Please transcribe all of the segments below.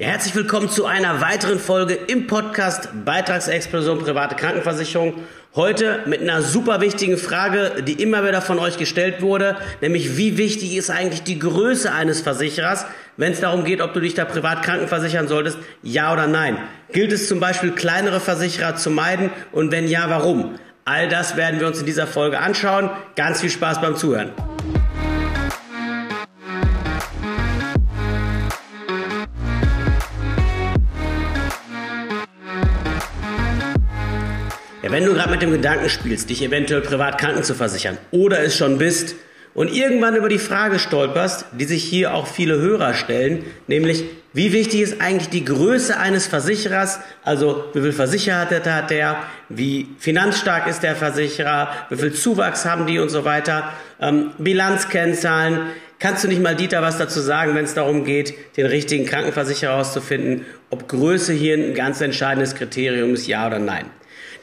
Ja, herzlich willkommen zu einer weiteren Folge im Podcast Beitragsexplosion private Krankenversicherung. Heute mit einer super wichtigen Frage, die immer wieder von euch gestellt wurde, nämlich wie wichtig ist eigentlich die Größe eines Versicherers, wenn es darum geht, ob du dich da privat krankenversichern solltest, ja oder nein. Gilt es zum Beispiel kleinere Versicherer zu meiden und wenn ja, warum? All das werden wir uns in dieser Folge anschauen. Ganz viel Spaß beim Zuhören. Wenn du gerade mit dem Gedanken spielst, dich eventuell privat kranken zu versichern oder es schon bist und irgendwann über die Frage stolperst, die sich hier auch viele Hörer stellen, nämlich wie wichtig ist eigentlich die Größe eines Versicherers, also wie viel Versicherter hat der, wie finanzstark ist der Versicherer, wie viel Zuwachs haben die und so weiter, ähm, Bilanzkennzahlen. Kannst du nicht mal, Dieter, was dazu sagen, wenn es darum geht, den richtigen Krankenversicherer herauszufinden, ob Größe hier ein ganz entscheidendes Kriterium ist, ja oder nein?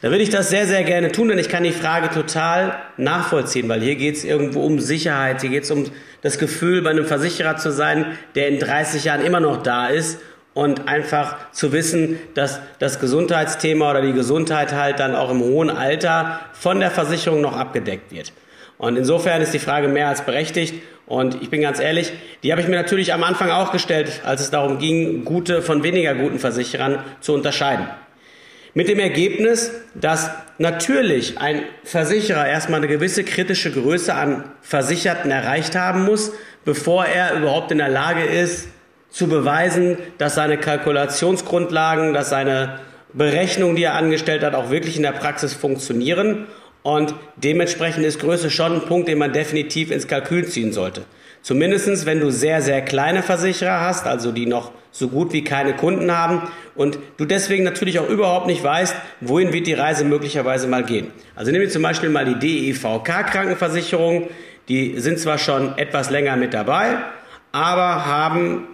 Da würde ich das sehr, sehr gerne tun, denn ich kann die Frage total nachvollziehen, weil hier geht es irgendwo um Sicherheit, hier geht es um das Gefühl, bei einem Versicherer zu sein, der in 30 Jahren immer noch da ist und einfach zu wissen, dass das Gesundheitsthema oder die Gesundheit halt dann auch im hohen Alter von der Versicherung noch abgedeckt wird. Und insofern ist die Frage mehr als berechtigt. Und ich bin ganz ehrlich, die habe ich mir natürlich am Anfang auch gestellt, als es darum ging, gute von weniger guten Versicherern zu unterscheiden. Mit dem Ergebnis, dass natürlich ein Versicherer erstmal eine gewisse kritische Größe an Versicherten erreicht haben muss, bevor er überhaupt in der Lage ist, zu beweisen, dass seine Kalkulationsgrundlagen, dass seine Berechnungen, die er angestellt hat, auch wirklich in der Praxis funktionieren. Und dementsprechend ist Größe schon ein Punkt, den man definitiv ins Kalkül ziehen sollte. Zumindestens, wenn du sehr, sehr kleine Versicherer hast, also die noch so gut wie keine Kunden haben und du deswegen natürlich auch überhaupt nicht weißt, wohin wird die Reise möglicherweise mal gehen. Also nehmen wir zum Beispiel mal die DEVK Krankenversicherung. Die sind zwar schon etwas länger mit dabei, aber haben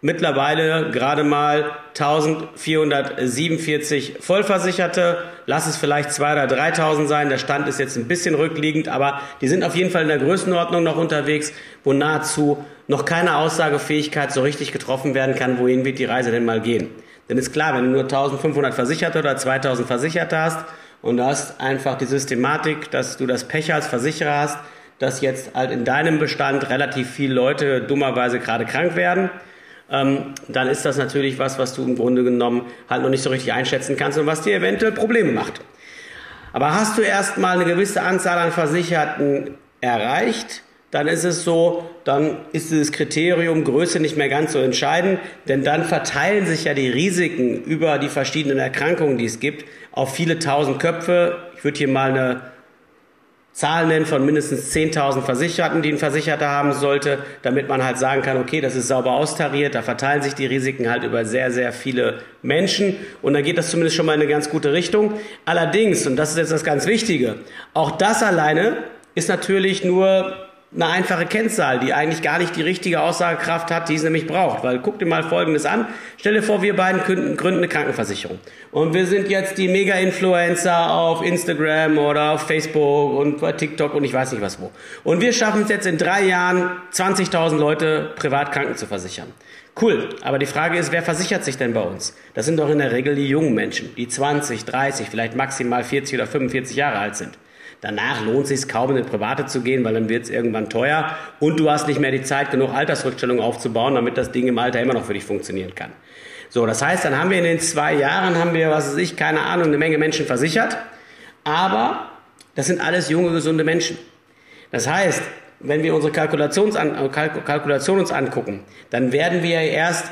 mittlerweile gerade mal 1447 Vollversicherte. Lass es vielleicht 2.000 oder 3.000 sein. Der Stand ist jetzt ein bisschen rückliegend, aber die sind auf jeden Fall in der Größenordnung noch unterwegs, wo nahezu noch keine Aussagefähigkeit so richtig getroffen werden kann, wohin wird die Reise denn mal gehen. Denn ist klar, wenn du nur 1500 Versicherte oder 2000 Versicherte hast und du hast einfach die Systematik, dass du das Pech als Versicherer hast, dass jetzt halt in deinem Bestand relativ viele Leute dummerweise gerade krank werden, ähm, dann ist das natürlich was, was du im Grunde genommen halt noch nicht so richtig einschätzen kannst und was dir eventuell Probleme macht. Aber hast du erstmal eine gewisse Anzahl an Versicherten erreicht, dann ist es so, dann ist dieses Kriterium Größe nicht mehr ganz so entscheidend, denn dann verteilen sich ja die Risiken über die verschiedenen Erkrankungen, die es gibt, auf viele tausend Köpfe. Ich würde hier mal eine Zahlen nennen von mindestens 10.000 Versicherten, die ein Versicherter haben sollte, damit man halt sagen kann, okay, das ist sauber austariert, da verteilen sich die Risiken halt über sehr, sehr viele Menschen und dann geht das zumindest schon mal in eine ganz gute Richtung. Allerdings, und das ist jetzt das ganz Wichtige, auch das alleine ist natürlich nur eine einfache Kennzahl, die eigentlich gar nicht die richtige Aussagekraft hat, die es nämlich braucht. Weil guck dir mal Folgendes an. Stell dir vor, wir beiden gründen, eine Krankenversicherung. Und wir sind jetzt die Mega-Influencer auf Instagram oder auf Facebook und bei TikTok und ich weiß nicht was wo. Und wir schaffen es jetzt in drei Jahren, 20.000 Leute privat kranken zu versichern. Cool, aber die Frage ist, wer versichert sich denn bei uns? Das sind doch in der Regel die jungen Menschen, die 20, 30, vielleicht maximal 40 oder 45 Jahre alt sind. Danach lohnt es sich kaum in eine private zu gehen, weil dann wird es irgendwann teuer und du hast nicht mehr die Zeit, genug Altersrückstellung aufzubauen, damit das Ding im Alter immer noch für dich funktionieren kann. So, das heißt, dann haben wir in den zwei Jahren, haben wir, was weiß ich, keine Ahnung, eine Menge Menschen versichert, aber das sind alles junge, gesunde Menschen. Das heißt, wenn wir unsere Kalkulations Kalkulation uns angucken, dann werden wir erst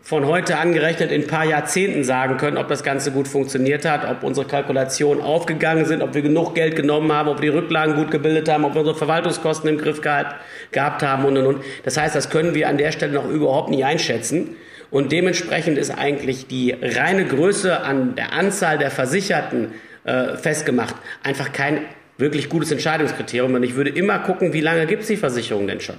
von heute angerechnet in ein paar Jahrzehnten sagen können, ob das Ganze gut funktioniert hat, ob unsere Kalkulationen aufgegangen sind, ob wir genug Geld genommen haben, ob wir die Rücklagen gut gebildet haben, ob wir unsere Verwaltungskosten im Griff gehabt, haben und und und. Das heißt, das können wir an der Stelle noch überhaupt nie einschätzen. Und dementsprechend ist eigentlich die reine Größe an der Anzahl der Versicherten äh, festgemacht einfach kein wirklich gutes Entscheidungskriterium. Und ich würde immer gucken, wie lange gibt es die Versicherung denn schon?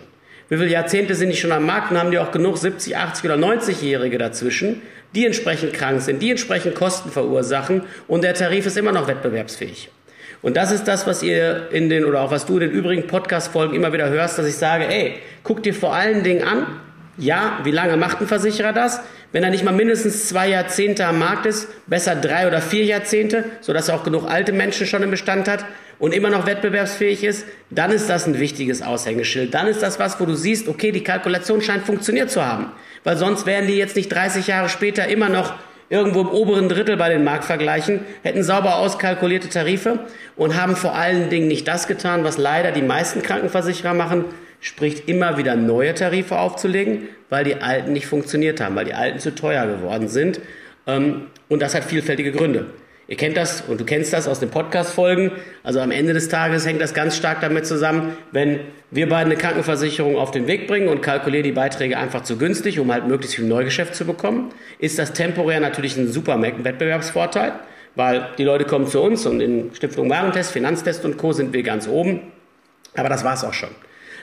Wie viele Jahrzehnte sind die schon am Markt und haben die auch genug 70, 80 oder 90-Jährige dazwischen, die entsprechend krank sind, die entsprechend Kosten verursachen und der Tarif ist immer noch wettbewerbsfähig. Und das ist das, was ihr in den oder auch was du in den übrigen Podcast-Folgen immer wieder hörst, dass ich sage, ey, guck dir vor allen Dingen an, Ja, wie lange macht ein Versicherer das? Wenn er nicht mal mindestens zwei Jahrzehnte am Markt ist, besser drei oder vier Jahrzehnte, sodass er auch genug alte Menschen schon im Bestand hat und immer noch wettbewerbsfähig ist, dann ist das ein wichtiges Aushängeschild. Dann ist das was, wo du siehst, okay, die Kalkulation scheint funktioniert zu haben. Weil sonst wären die jetzt nicht 30 Jahre später immer noch irgendwo im oberen Drittel bei den Marktvergleichen, hätten sauber auskalkulierte Tarife und haben vor allen Dingen nicht das getan, was leider die meisten Krankenversicherer machen, spricht immer wieder neue Tarife aufzulegen, weil die alten nicht funktioniert haben, weil die alten zu teuer geworden sind. Ähm, und das hat vielfältige Gründe. Ihr kennt das und du kennst das aus den Podcast-Folgen. Also am Ende des Tages hängt das ganz stark damit zusammen, wenn wir beide eine Krankenversicherung auf den Weg bringen und kalkulieren die Beiträge einfach zu günstig, um halt möglichst viel Neugeschäft zu bekommen, ist das temporär natürlich ein super Wettbewerbsvorteil, weil die Leute kommen zu uns und in Stiftung Warentest, Finanztest und Co. sind wir ganz oben. Aber das war's auch schon.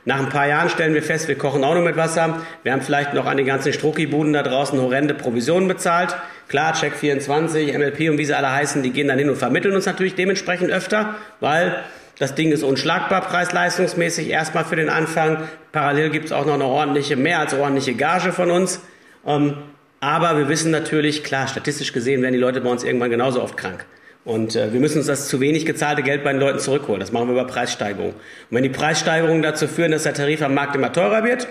Nach ein paar Jahren stellen wir fest, wir kochen auch nur mit Wasser. Wir haben vielleicht noch an die ganzen Struckibuden da draußen horrende Provisionen bezahlt. Klar, Check24, MLP und wie sie alle heißen, die gehen dann hin und vermitteln uns natürlich dementsprechend öfter, weil das Ding ist unschlagbar preis-leistungsmäßig erstmal für den Anfang. Parallel gibt es auch noch eine ordentliche, mehr als ordentliche Gage von uns. Ähm, aber wir wissen natürlich, klar, statistisch gesehen werden die Leute bei uns irgendwann genauso oft krank. Und äh, wir müssen uns das zu wenig gezahlte Geld bei den Leuten zurückholen. Das machen wir über Preissteigerungen. Und wenn die Preissteigerungen dazu führen, dass der Tarif am Markt immer teurer wird,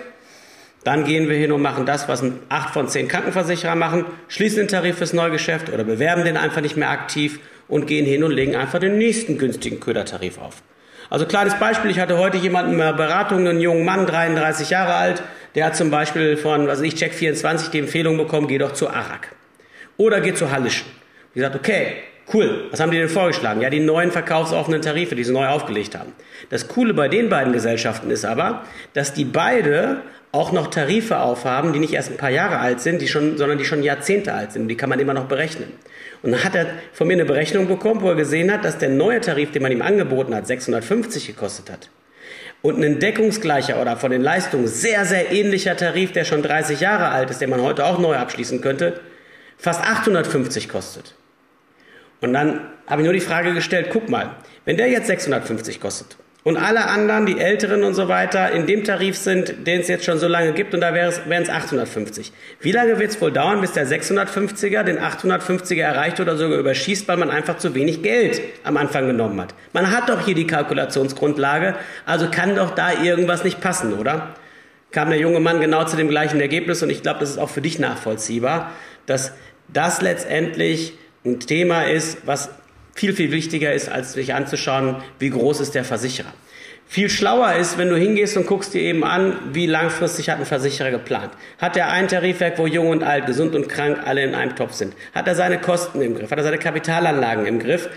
dann gehen wir hin und machen das, was acht von zehn Krankenversicherer machen, schließen den Tarif fürs Neugeschäft oder bewerben den einfach nicht mehr aktiv und gehen hin und legen einfach den nächsten günstigen Ködertarif auf. Also kleines Beispiel, ich hatte heute jemanden in der Beratung, einen jungen Mann, 33 Jahre alt, der hat zum Beispiel von, was ich, Check24 die Empfehlung bekommen, geh doch zu Arak. Oder geh zu Hallischen. Ich gesagt, okay, Cool. Was haben die denn vorgeschlagen? Ja, die neuen verkaufsoffenen Tarife, die sie neu aufgelegt haben. Das Coole bei den beiden Gesellschaften ist aber, dass die beide auch noch Tarife aufhaben, die nicht erst ein paar Jahre alt sind, die schon, sondern die schon Jahrzehnte alt sind. Die kann man immer noch berechnen. Und dann hat er von mir eine Berechnung bekommen, wo er gesehen hat, dass der neue Tarif, den man ihm angeboten hat, 650 gekostet hat. Und ein deckungsgleicher oder von den Leistungen sehr, sehr ähnlicher Tarif, der schon 30 Jahre alt ist, den man heute auch neu abschließen könnte, fast 850 kostet. Und dann habe ich nur die Frage gestellt, guck mal, wenn der jetzt 650 kostet und alle anderen, die Älteren und so weiter, in dem Tarif sind, den es jetzt schon so lange gibt und da wären es 850. Wie lange wird es wohl dauern, bis der 650er den 850er erreicht oder sogar überschießt, weil man einfach zu wenig Geld am Anfang genommen hat? Man hat doch hier die Kalkulationsgrundlage, also kann doch da irgendwas nicht passen, oder? Kam der junge Mann genau zu dem gleichen Ergebnis und ich glaube, das ist auch für dich nachvollziehbar, dass das letztendlich ein Thema ist, was viel, viel wichtiger ist, als sich anzuschauen, wie groß ist der Versicherer. Viel schlauer ist, wenn du hingehst und guckst dir eben an, wie langfristig hat ein Versicherer geplant. Hat er ein Tarifwerk, wo jung und alt, gesund und krank alle in einem Topf sind? Hat er seine Kosten im Griff? Hat er seine Kapitalanlagen im Griff?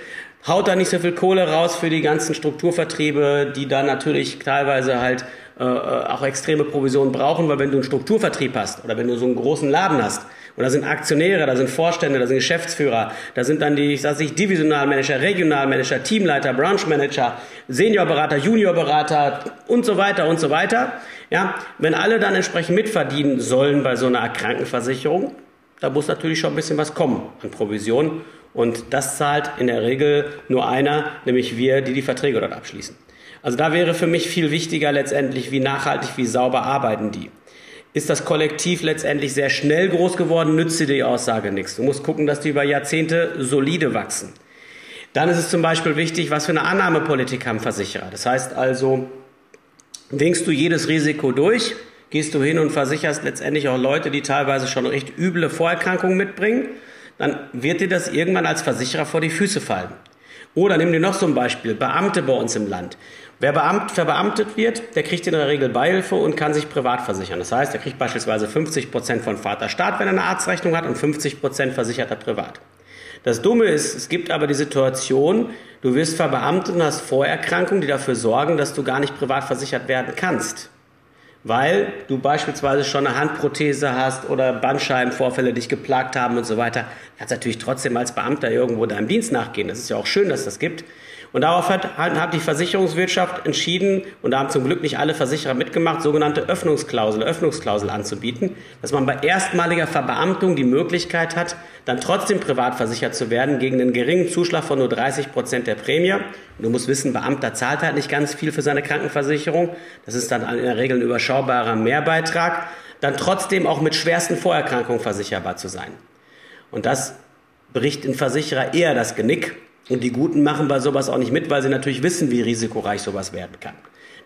Haut er nicht so viel Kohle raus für die ganzen Strukturvertriebe, die dann natürlich teilweise halt äh, auch extreme Provisionen brauchen, weil wenn du einen Strukturvertrieb hast oder wenn du so einen großen Laden hast, und da sind Aktionäre, da sind Vorstände, da sind Geschäftsführer, da sind dann die, ich sag ich, Divisionalmanager, Regionalmanager, Teamleiter, Branchmanager, Seniorberater, Juniorberater und so weiter und so weiter. Ja, wenn alle dann entsprechend mitverdienen sollen bei so einer Krankenversicherung, da muss natürlich schon ein bisschen was kommen an Provision. Und das zahlt in der Regel nur einer, nämlich wir, die die Verträge dort abschließen. Also da wäre für mich viel wichtiger letztendlich, wie nachhaltig, wie sauber arbeiten die ist das Kollektiv letztendlich sehr schnell groß geworden, nützt dir die Aussage nichts. Du musst gucken, dass die über Jahrzehnte solide wachsen. Dann ist es zum Beispiel wichtig, was für eine Annahmepolitik haben Versicherer. Das heißt also, winkst du jedes Risiko durch, gehst du hin und versicherst letztendlich auch Leute, die teilweise schon recht üble Vorerkrankungen mitbringen, dann wird dir das irgendwann als Versicherer vor die Füße fallen. Oder nimm dir noch so ein Beispiel, Beamte bei uns im Land. Wer beamt, verbeamtet wird, der kriegt in der Regel Beihilfe und kann sich privat versichern. Das heißt, er kriegt beispielsweise 50 Prozent von Vaterstaat, wenn er eine Arztrechnung hat, und 50 Prozent versichert er privat. Das Dumme ist, es gibt aber die Situation, du wirst verbeamtet und hast Vorerkrankungen, die dafür sorgen, dass du gar nicht privat versichert werden kannst. Weil du beispielsweise schon eine Handprothese hast oder Bandscheibenvorfälle dich geplagt haben und so weiter. Du kannst natürlich trotzdem als Beamter irgendwo deinem Dienst nachgehen. Das ist ja auch schön, dass das gibt. Und darauf hat, hat die Versicherungswirtschaft entschieden, und da haben zum Glück nicht alle Versicherer mitgemacht, sogenannte Öffnungsklausel, Öffnungsklausel anzubieten, dass man bei erstmaliger Verbeamtung die Möglichkeit hat, dann trotzdem privat versichert zu werden gegen einen geringen Zuschlag von nur 30 Prozent der Prämie. Und du musst wissen, Beamter zahlt halt nicht ganz viel für seine Krankenversicherung. Das ist dann in der Regel ein überschaubarer Mehrbeitrag. dann trotzdem auch mit schwersten Vorerkrankungen versicherbar zu sein. Und das bricht den Versicherer eher das Genick. Und die Guten machen bei sowas auch nicht mit, weil sie natürlich wissen, wie risikoreich sowas werden kann.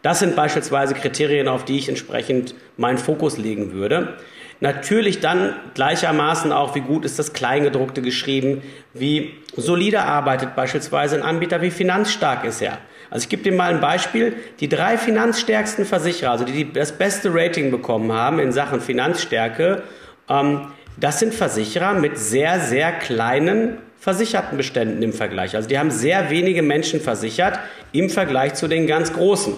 Das sind beispielsweise Kriterien, auf die ich entsprechend meinen Fokus legen würde. Natürlich dann gleichermaßen auch, wie gut ist das Kleingedruckte geschrieben, wie solide arbeitet beispielsweise ein Anbieter, wie finanzstark ist er. Also ich gebe dir mal ein Beispiel. Die drei finanzstärksten Versicherer, also die, die das beste Rating bekommen haben in Sachen Finanzstärke, ähm, das sind Versicherer mit sehr, sehr kleinen versicherten Beständen im Vergleich. Also die haben sehr wenige Menschen versichert im Vergleich zu den ganz großen.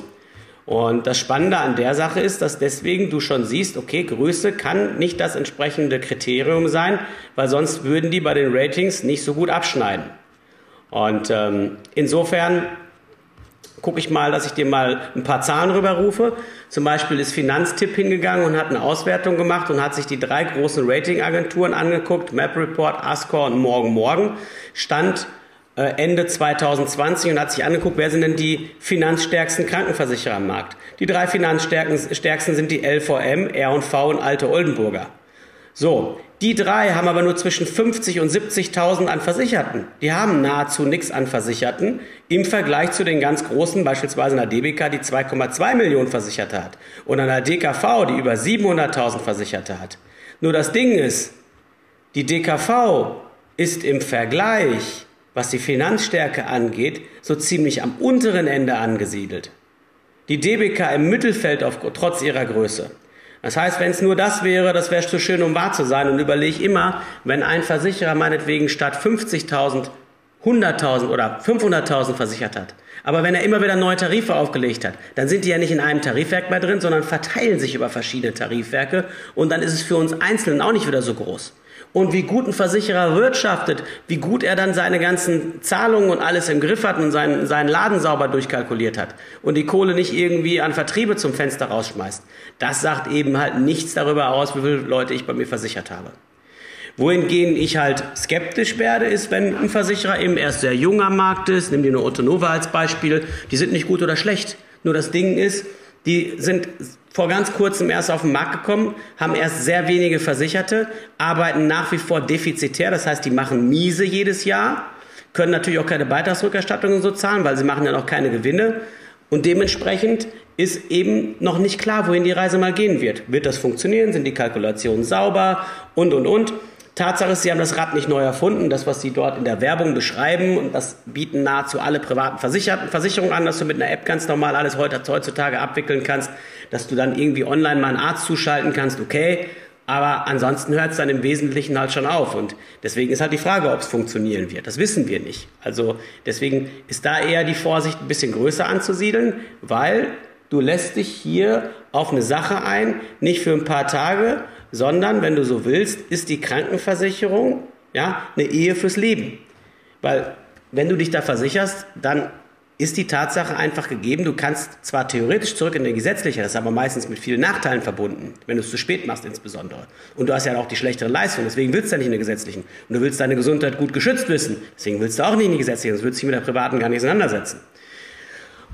Und das Spannende an der Sache ist, dass deswegen du schon siehst, okay, Größe kann nicht das entsprechende Kriterium sein, weil sonst würden die bei den Ratings nicht so gut abschneiden. Und ähm, insofern gucke ich mal, dass ich dir mal ein paar Zahlen rüberrufe. Zum Beispiel ist Finanztipp hingegangen und hat eine Auswertung gemacht und hat sich die drei großen Ratingagenturen angeguckt, MapReport, Ascore und Morgen Morgen. Stand äh, Ende 2020 und hat sich angeguckt, wer sind denn die finanzstärksten Krankenversicherer am Markt. Die drei finanzstärksten sind die LVM, R&V und Alte Oldenburger. So, die drei haben aber nur zwischen 50 und 70.000 an Versicherten. Die haben nahezu nichts an Versicherten im Vergleich zu den ganz großen, beispielsweise einer DBK, die 2,2 Millionen Versicherte hat und einer DKV, die über 700.000 Versicherte hat. Nur das Ding ist, die DKV ist im Vergleich was die Finanzstärke angeht, so ziemlich am unteren Ende angesiedelt. Die DBK im Mittelfeld auf, trotz ihrer Größe. Das heißt, wenn es nur das wäre, das wäre zu schön, um wahr zu sein. Und überlege immer, wenn ein Versicherer meinetwegen statt 50.000 100.000 oder 500.000 versichert hat. Aber wenn er immer wieder neue Tarife aufgelegt hat, dann sind die ja nicht in einem Tarifwerk mehr drin, sondern verteilen sich über verschiedene Tarifwerke und dann ist es für uns Einzelnen auch nicht wieder so groß und wie gut ein Versicherer wirtschaftet, wie gut er dann seine ganzen Zahlungen und alles im Griff hat und seinen, seinen Laden sauber durchkalkuliert hat und die Kohle nicht irgendwie an Vertriebe zum Fenster rausschmeißt. Das sagt eben halt nichts darüber aus, wie viele Leute ich bei mir versichert habe. Wohingegen ich halt skeptisch werde, ist, wenn ein Versicherer eben erst sehr jung am Markt ist, nimm dir nur Otto Nova als Beispiel, die sind nicht gut oder schlecht. Nur das Ding ist, die sind vor ganz kurzem erst auf den Markt gekommen, haben erst sehr wenige Versicherte, arbeiten nach wie vor defizitär, das heißt, die machen miese jedes Jahr, können natürlich auch keine Beitragsrückerstattungen so zahlen, weil sie machen ja noch keine Gewinne. Und dementsprechend ist eben noch nicht klar, wohin die Reise mal gehen wird. Wird das funktionieren? Sind die Kalkulationen sauber? Und, und, und. Tatsache ist, sie haben das Rad nicht neu erfunden. Das, was sie dort in der Werbung beschreiben, und das bieten nahezu alle privaten Versicherten, Versicherungen an, dass du mit einer App ganz normal alles heutzutage abwickeln kannst, dass du dann irgendwie online mal einen Arzt zuschalten kannst, okay. Aber ansonsten hört es dann im Wesentlichen halt schon auf. Und deswegen ist halt die Frage, ob es funktionieren wird. Das wissen wir nicht. Also deswegen ist da eher die Vorsicht, ein bisschen größer anzusiedeln, weil du lässt dich hier auf eine Sache ein, nicht für ein paar Tage, sondern, wenn du so willst, ist die Krankenversicherung ja, eine Ehe fürs Leben. Weil wenn du dich da versicherst, dann ist die Tatsache einfach gegeben, du kannst zwar theoretisch zurück in den gesetzliche, das ist aber meistens mit vielen Nachteilen verbunden, wenn du es zu spät machst insbesondere. Und du hast ja auch die schlechtere Leistung, deswegen willst du ja nicht in der gesetzlichen. Und du willst deine Gesundheit gut geschützt wissen, deswegen willst du auch nicht in die gesetzliche, sonst würdest du dich mit der privaten gar nicht auseinandersetzen.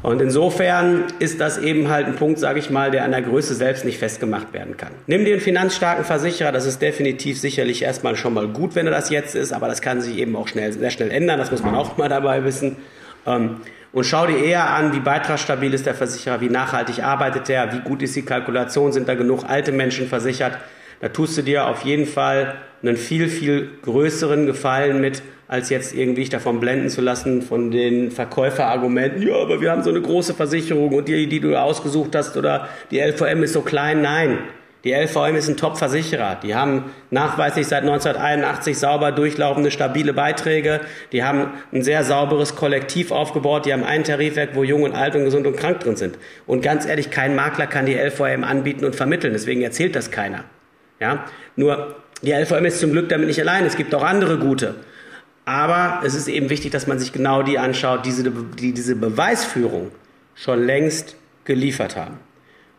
Und insofern ist das eben halt ein Punkt, sage ich mal, der an der Größe selbst nicht festgemacht werden kann. Nimm dir einen finanzstarken Versicherer, das ist definitiv sicherlich erstmal schon mal gut, wenn er das jetzt ist, aber das kann sich eben auch schnell, sehr schnell ändern, das muss man auch mal dabei wissen. Ähm, und schau dir eher an, wie beitragsstabil ist der Versicherer, wie nachhaltig arbeitet er, wie gut ist die Kalkulation, sind da genug alte Menschen versichert. Da tust du dir auf jeden Fall einen viel, viel größeren Gefallen mit, als jetzt irgendwie dich davon blenden zu lassen von den Verkäuferargumenten, ja, aber wir haben so eine große Versicherung und die, die du ausgesucht hast oder die LVM ist so klein. Nein, die LVM ist ein Top-Versicherer. Die haben nachweislich seit 1981 sauber durchlaufende, stabile Beiträge. Die haben ein sehr sauberes Kollektiv aufgebaut. Die haben ein Tarifwerk, wo jung und alt und gesund und krank drin sind. Und ganz ehrlich, kein Makler kann die LVM anbieten und vermitteln. Deswegen erzählt das keiner. Ja? Nur, die LVM ist zum Glück damit nicht allein. Es gibt auch andere gute. Aber es ist eben wichtig, dass man sich genau die anschaut, die die diese Beweisführung schon längst geliefert haben.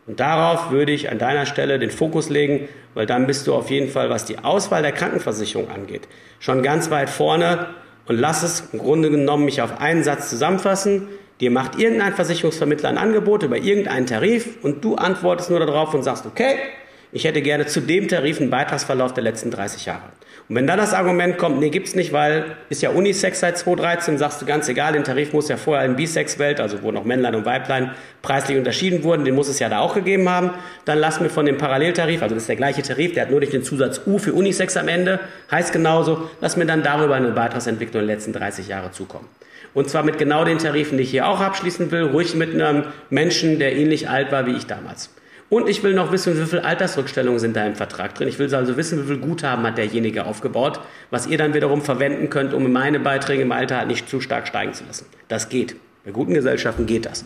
Und darauf würde ich an deiner Stelle den Fokus legen, weil dann bist du auf jeden Fall, was die Auswahl der Krankenversicherung angeht, schon ganz weit vorne und lass es im Grunde genommen mich auf einen Satz zusammenfassen. Dir macht irgendein Versicherungsvermittler ein Angebot über irgendeinen Tarif und du antwortest nur darauf und sagst, okay, ich hätte gerne zu dem Tarif einen Beitragsverlauf der letzten 30 Jahre. Und wenn dann das Argument kommt, nee, gibt's nicht, weil ist ja Unisex seit 2013, sagst du ganz egal, den Tarif muss ja vorher in Bisex-Welt, also wo noch Männlein und Weiblein preislich unterschieden wurden, den muss es ja da auch gegeben haben, dann lass mir von dem Paralleltarif, also das ist der gleiche Tarif, der hat nur durch den Zusatz U für Unisex am Ende, heißt genauso, lass mir dann darüber eine Beitragsentwicklung den letzten 30 Jahre zukommen. Und zwar mit genau den Tarifen, die ich hier auch abschließen will, ruhig mit einem Menschen, der ähnlich alt war wie ich damals. Und ich will noch wissen, wie viele Altersrückstellungen sind da im Vertrag drin. Ich will also wissen, wie viel Guthaben hat derjenige aufgebaut, was ihr dann wiederum verwenden könnt, um meine Beiträge im Alter halt nicht zu stark steigen zu lassen. Das geht. Bei guten Gesellschaften geht das.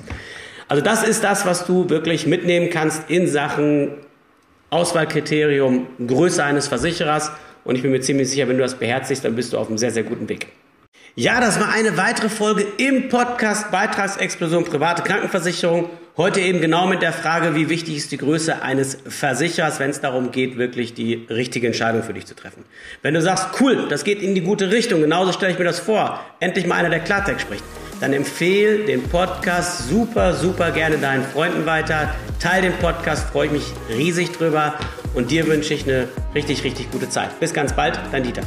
Also das ist das, was du wirklich mitnehmen kannst in Sachen Auswahlkriterium Größe eines Versicherers. Und ich bin mir ziemlich sicher, wenn du das beherzigst, dann bist du auf einem sehr, sehr guten Weg. Ja, das war eine weitere Folge im Podcast Beitragsexplosion private Krankenversicherung. Heute eben genau mit der Frage, wie wichtig ist die Größe eines Versicherers, wenn es darum geht, wirklich die richtige Entscheidung für dich zu treffen. Wenn du sagst, cool, das geht in die gute Richtung, genauso stelle ich mir das vor, endlich mal einer, der Klartext spricht, dann empfehle den Podcast super, super gerne deinen Freunden weiter. Teil den Podcast, freue ich mich riesig drüber und dir wünsche ich eine richtig, richtig gute Zeit. Bis ganz bald, dein Dieter.